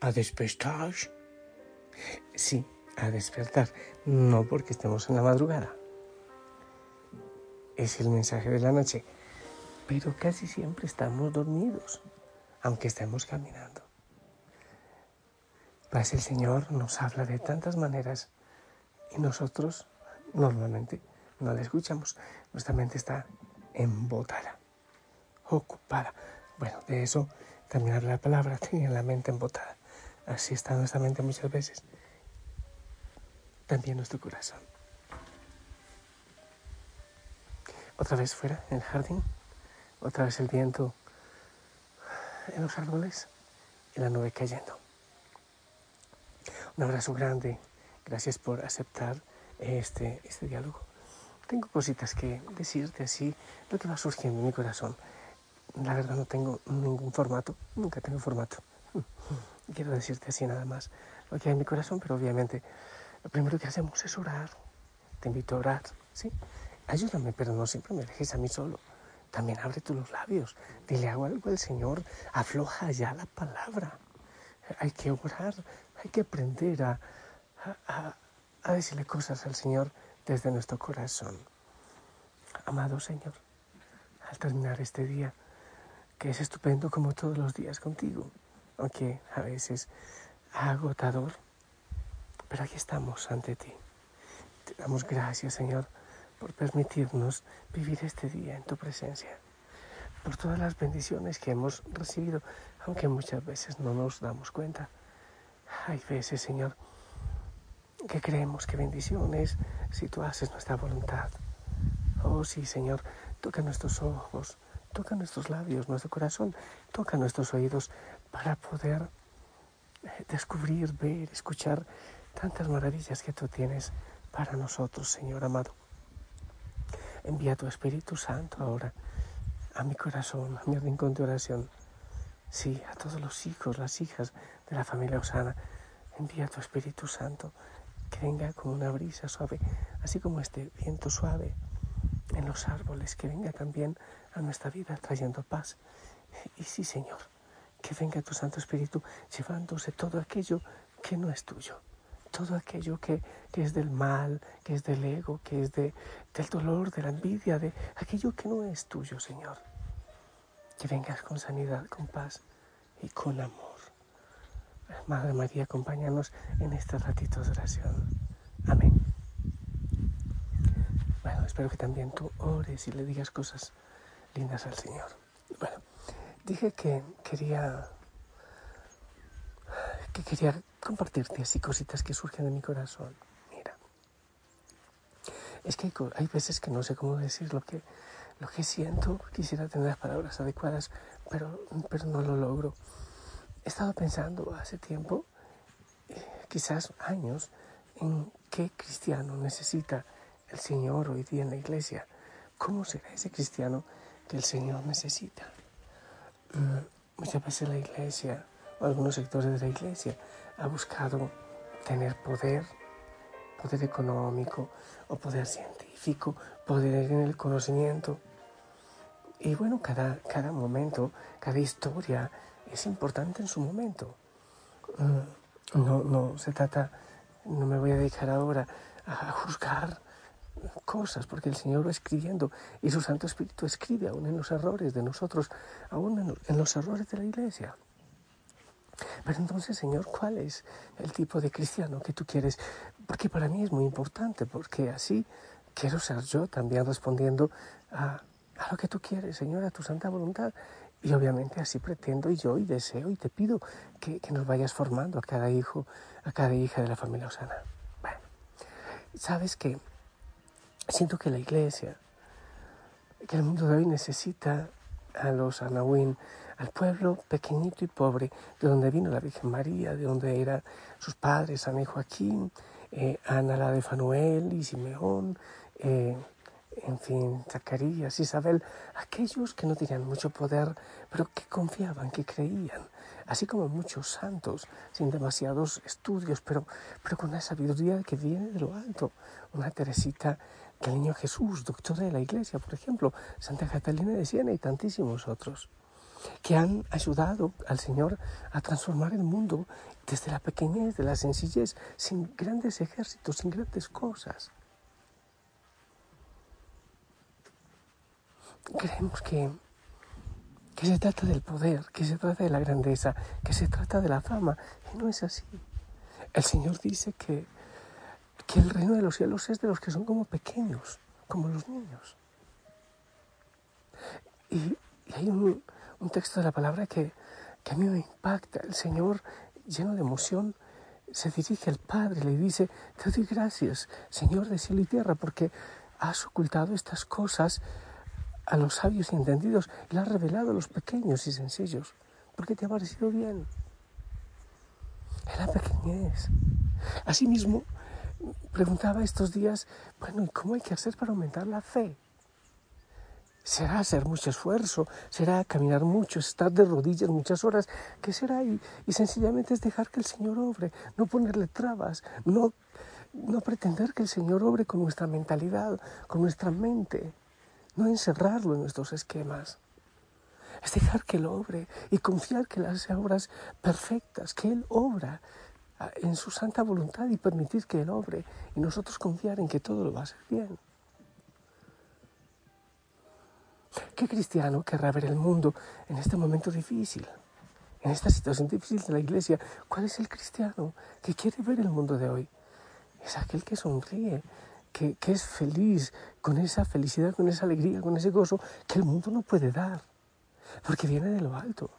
a despertar. Sí, a despertar, no porque estemos en la madrugada. Es el mensaje de la noche, pero casi siempre estamos dormidos, aunque estemos caminando. Paz el Señor nos habla de tantas maneras y nosotros normalmente no le escuchamos. Nuestra mente está embotada, ocupada. Bueno, de eso también la palabra, tiene la mente embotada. Así está nuestra mente muchas veces. También nuestro corazón. Otra vez fuera, en el jardín. Otra vez el viento en los árboles y la nube cayendo. Un abrazo grande. Gracias por aceptar este, este diálogo. Tengo cositas que decirte así, lo que va surgiendo en mi corazón. La verdad no tengo ningún formato, nunca tengo formato. Quiero decirte así nada más lo que hay en mi corazón, pero obviamente lo primero que hacemos es orar. Te invito a orar, ¿sí? Ayúdame, pero no siempre me dejes a mí solo. También abre tú los labios, dile algo al Señor, afloja ya la palabra. Hay que orar, hay que aprender a, a, a decirle cosas al Señor desde nuestro corazón. Amado Señor, al terminar este día, que es estupendo como todos los días contigo, aunque a veces agotador, pero aquí estamos ante ti. Te damos gracias, Señor, por permitirnos vivir este día en tu presencia, por todas las bendiciones que hemos recibido, aunque muchas veces no nos damos cuenta. Hay veces, Señor, que creemos que bendiciones si tú haces nuestra voluntad. Oh sí, Señor, toca nuestros ojos, toca nuestros labios, nuestro corazón, toca nuestros oídos para poder eh, descubrir, ver, escuchar tantas maravillas que tú tienes para nosotros, Señor amado. Envía tu Espíritu Santo ahora a mi corazón, a mi rincón de oración. Sí, a todos los hijos, las hijas de la familia Osana. Envía tu Espíritu Santo que venga con una brisa suave, así como este viento suave en los árboles, que venga también a nuestra vida trayendo paz. Y sí, Señor, que venga tu Santo Espíritu llevándose todo aquello que no es tuyo, todo aquello que, que es del mal, que es del ego, que es de, del dolor, de la envidia, de aquello que no es tuyo, Señor. Que vengas con sanidad, con paz y con amor. Madre María, acompáñanos en este ratito de oración. Amén. Bueno, espero que también tú ores y le digas cosas lindas al Señor. Bueno, dije que quería que quería compartirte así cositas que surgen de mi corazón. Mira, es que hay, veces que no sé cómo decir lo que, lo que siento, quisiera tener las palabras adecuadas, pero, pero no lo logro. He estado pensando hace tiempo, eh, quizás años, en qué cristiano necesita el Señor hoy día en la iglesia. ¿Cómo será ese cristiano que el Señor necesita? Mm, muchas veces la iglesia o algunos sectores de la iglesia ha buscado tener poder, poder económico o poder científico, poder en el conocimiento. Y bueno, cada, cada momento, cada historia es importante en su momento. Mm, no, no se trata, no me voy a dedicar ahora a juzgar cosas, porque el Señor va escribiendo y su Santo Espíritu escribe aún en los errores de nosotros, aún en los errores de la iglesia. Pero entonces, Señor, ¿cuál es el tipo de cristiano que tú quieres? Porque para mí es muy importante, porque así quiero ser yo también respondiendo a, a lo que tú quieres, Señor, a tu santa voluntad. Y obviamente así pretendo y yo y deseo y te pido que, que, nos vayas formando a cada hijo, a cada hija de la familia Osana. Bueno, sabes que siento que la iglesia, que el mundo de hoy necesita a los Anahuín, al pueblo pequeñito y pobre, de donde vino la Virgen María, de donde eran sus padres, San Joaquín, eh, Ana la de Fanuel y Simeón, eh, en fin, Zacarías, Isabel, aquellos que no tenían mucho poder, pero que confiaban, que creían, así como muchos santos, sin demasiados estudios, pero, pero con una sabiduría que viene de lo alto. Una Teresita del Niño Jesús, doctora de la Iglesia, por ejemplo, Santa Catalina de Siena y tantísimos otros. que han ayudado al Señor a transformar el mundo desde la pequeñez, de la sencillez, sin grandes ejércitos, sin grandes cosas. Creemos que, que se trata del poder, que se trata de la grandeza, que se trata de la fama, y no es así. El Señor dice que, que el reino de los cielos es de los que son como pequeños, como los niños. Y, hay un, texto de la palabra que, que a mí me impacta. El Señor, lleno de emoción, se dirige al Padre y le dice, te doy gracias, Señor de cielo y tierra, porque has ocultado estas cosas a los sabios y entendidos y las has revelado a los pequeños y sencillos, porque te ha parecido bien. Es la pequeñez. Asimismo, preguntaba estos días, bueno, ¿y cómo hay que hacer para aumentar la fe? será hacer mucho esfuerzo, será caminar mucho, estar de rodillas muchas horas, ¿qué será? Y, y sencillamente es dejar que el Señor obre, no ponerle trabas, no, no pretender que el Señor obre con nuestra mentalidad, con nuestra mente, no encerrarlo en nuestros esquemas. Es dejar que Él obre y confiar que hace obras perfectas, que Él obra en su santa voluntad y permitir que Él obre y nosotros confiar en que todo lo va a hacer bien. ¿Qué cristiano querrá ver el mundo en este momento difícil? En esta situación difícil de la iglesia, ¿cuál es el cristiano que quiere ver el mundo de hoy? Es aquel que sonríe, que, es feliz, con esa felicidad, con esa alegría, con ese gozo que el mundo no puede dar, porque viene de lo alto.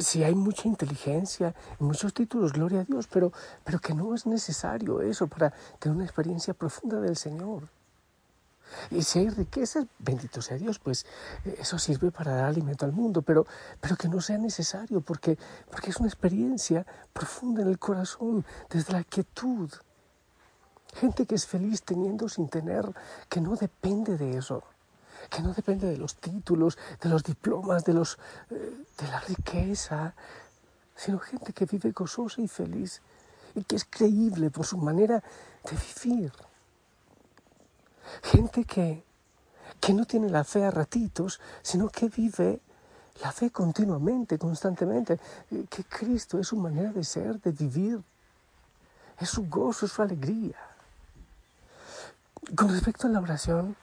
Si hay mucha inteligencia muchos títulos, gloria a Dios, pero, pero que no es necesario eso para tener una experiencia profunda del Señor. Y si hay riquezas, bendito sea Dios, pues eh, eso sirve para dar alimento al mundo, pero, pero que no sea necesario, porque, porque es una experiencia profunda en el corazón, desde la quietud. Gente que es feliz teniendo sin tener, que no depende de eso, que no depende de los títulos, de los diplomas, de, los, eh, de la riqueza, sino gente que vive gozosa y feliz y que es creíble por su manera de vivir. Gente que, que no tiene la fe a ratitos, sino que vive la fe continuamente, constantemente, que Cristo es su manera de ser, de vivir, es su gozo, es su alegría. Con respecto a la oración,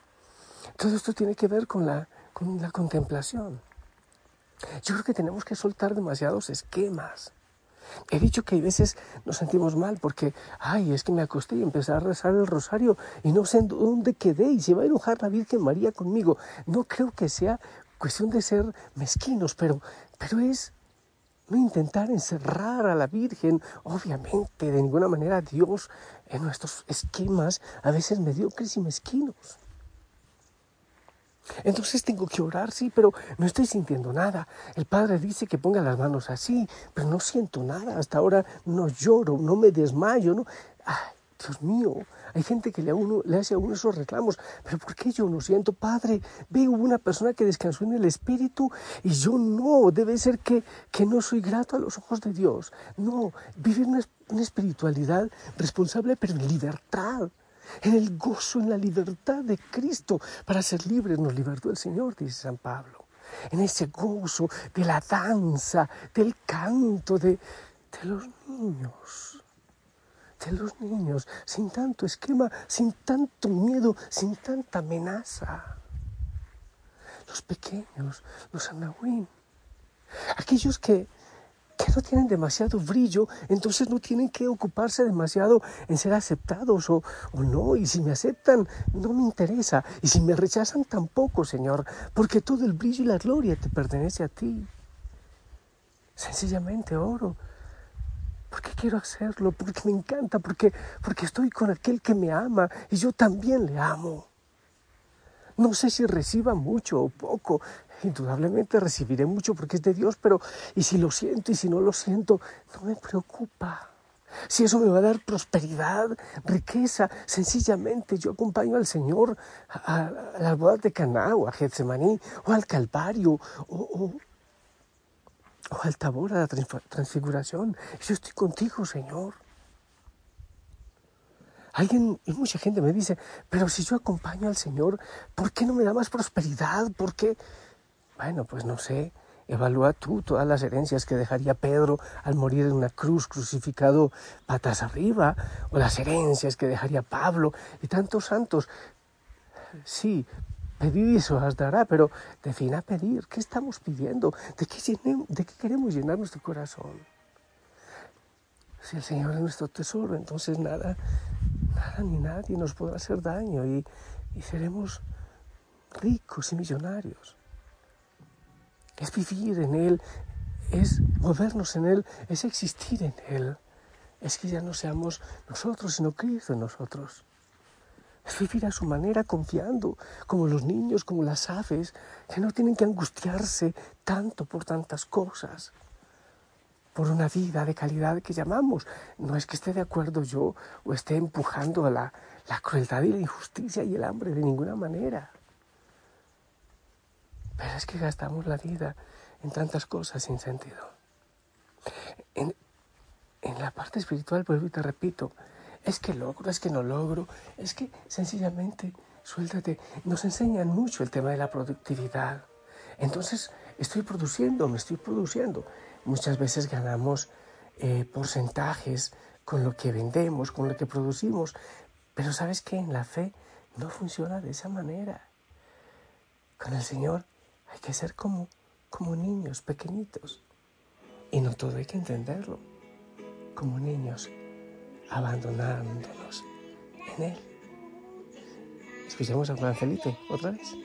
todo esto tiene que ver con la, con la contemplación. Yo creo que tenemos que soltar demasiados esquemas. He dicho que hay veces nos sentimos mal porque, ay, es que me acosté y empecé a rezar el rosario y no sé dónde quedé y se va a enojar la Virgen María conmigo. No creo que sea cuestión de ser mezquinos, pero, pero es no intentar encerrar a la Virgen. Obviamente, de ninguna manera Dios en nuestros esquemas a veces mediocres y mezquinos. Entonces tengo que orar, sí, pero no estoy sintiendo nada. El Padre dice que ponga las manos así, pero no siento nada. Hasta ahora no lloro, no me desmayo, no. Ay, Dios mío, hay gente que le, uno, le hace a uno esos reclamos, pero ¿por qué yo no siento, Padre? Veo una persona que descansó en el Espíritu y yo no. Debe ser que, que no soy grato a los ojos de Dios. No, vivir una, una espiritualidad responsable, pero en libertad en el gozo, en la libertad de Cristo. Para ser libres nos libertó el Señor, dice San Pablo. En ese gozo de la danza, del canto, de, de los niños. De los niños, sin tanto esquema, sin tanto miedo, sin tanta amenaza. Los pequeños, los anahuín. Aquellos que, que no tienen demasiado brillo, entonces no tienen que ocuparse demasiado en ser aceptados o, o, no. Y si me aceptan, no me interesa. Y si me rechazan, tampoco, Señor, porque todo el brillo y la gloria te pertenece a ti. Sencillamente oro. Porque quiero hacerlo, porque me encanta, porque, porque estoy con aquel que me ama y yo también le amo. No sé si reciba mucho o poco, indudablemente recibiré mucho porque es de Dios, pero y si lo siento y si no lo siento, no me preocupa. Si eso me va a dar prosperidad, riqueza, sencillamente yo acompaño al Señor a, las bodas de Caná o a Getsemaní o al Calvario o, o al Tabor, a la transfiguración. Yo estoy contigo, Señor. Alguien, y mucha gente me dice, pero si yo acompaño al Señor, ¿por qué no me da más prosperidad? ¿Por qué? Bueno, pues no sé, evalúa tú todas las herencias que dejaría Pedro al morir en una cruz crucificado patas arriba, o las herencias que dejaría Pablo y tantos santos. Sí, pedir y se os dará, pero defina pedir. ¿Qué estamos pidiendo? ¿De qué, ¿De qué queremos llenar nuestro corazón? Si el Señor es nuestro tesoro, entonces nada, nada ni nadie nos podrá hacer daño y seremos ricos y millonarios. Es vivir en Él, es movernos en Él, es existir en Él. Es que ya no seamos nosotros, sino Cristo en nosotros. Es vivir a su manera confiando, como los niños, como las aves, que no tienen que angustiarse tanto por tantas cosas por una vida de calidad que llamamos. No es que esté de acuerdo yo o esté empujando a la, la crueldad y la injusticia y el hambre de ninguna manera. Pero es que gastamos la vida en tantas cosas sin sentido. En, en la parte espiritual, y te repito, es que logro, es que no logro, es que sencillamente, suéltate, nos enseñan mucho el tema de la productividad. Entonces, estoy produciendo, me estoy produciendo. Muchas veces ganamos eh, porcentajes con lo que vendemos, con lo que producimos, pero sabes que en la fe no funciona de esa manera. Con el Señor hay que ser como, como niños pequeñitos. Y no todo hay que entenderlo. Como niños, abandonándonos en Él. Escuchemos a Juan Felipe otra vez.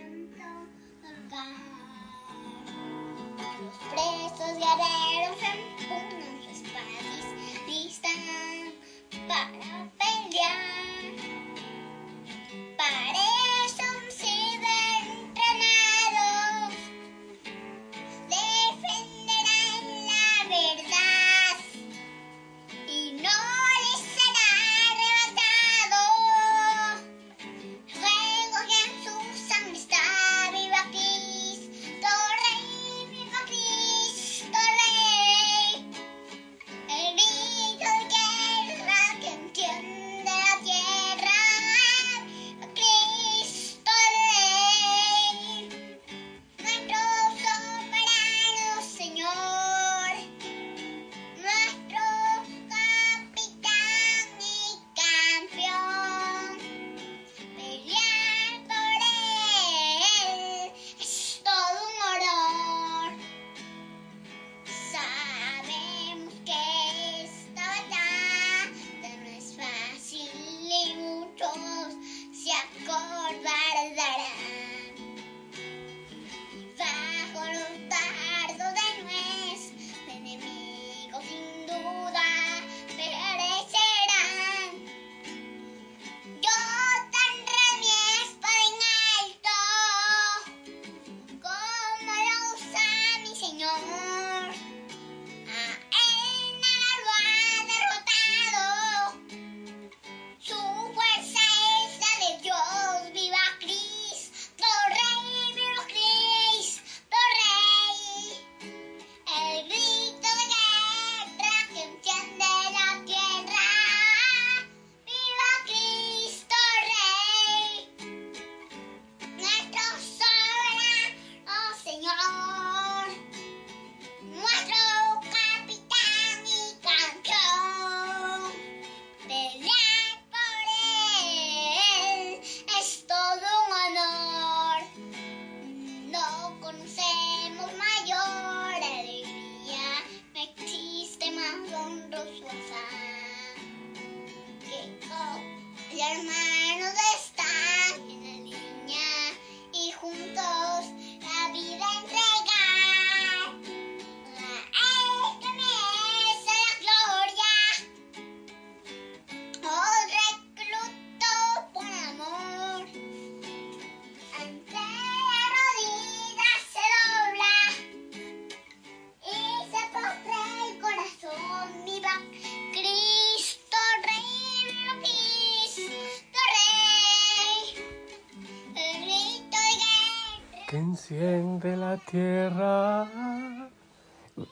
Que enciende la tierra.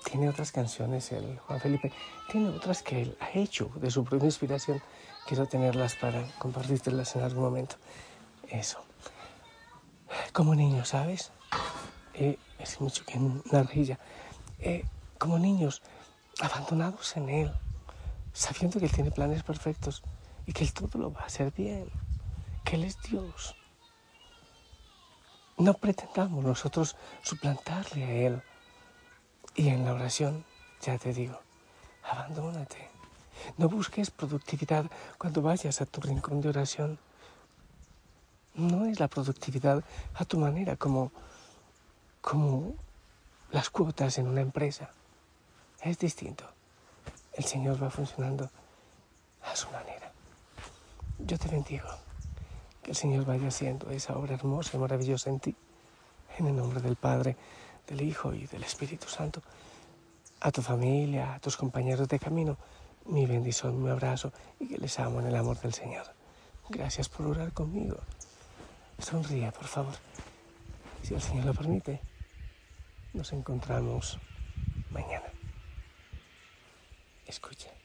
Tiene otras canciones el Juan Felipe, tiene otras que él ha hecho de su propia inspiración. Quiero tenerlas para compartírtelas en algún momento. Eso. Como niño, ¿sabes? eh, es mucho que una rejilla, eh, como niños, abandonados en Él, sabiendo que Él tiene planes perfectos y que Él todo lo va a hacer bien, que Él es Dios. No pretendamos nosotros suplantarle a Él. Y en la oración, ya te digo, abandónate. No busques productividad cuando vayas a tu rincón de oración. No es la productividad a tu manera como, como las cuotas en una empresa. Es distinto. El Señor va funcionando a su manera. Yo te bendigo. Que el Señor vaya haciendo esa obra hermosa y maravillosa en ti. En el nombre del Padre, del Hijo y del Espíritu Santo. A tu familia, a tus compañeros de camino, mi bendición, mi abrazo y que les amo en el amor del Señor. Gracias por orar conmigo. Sonríe, por favor. Si el Señor lo permite, nos encontramos mañana. Escuche.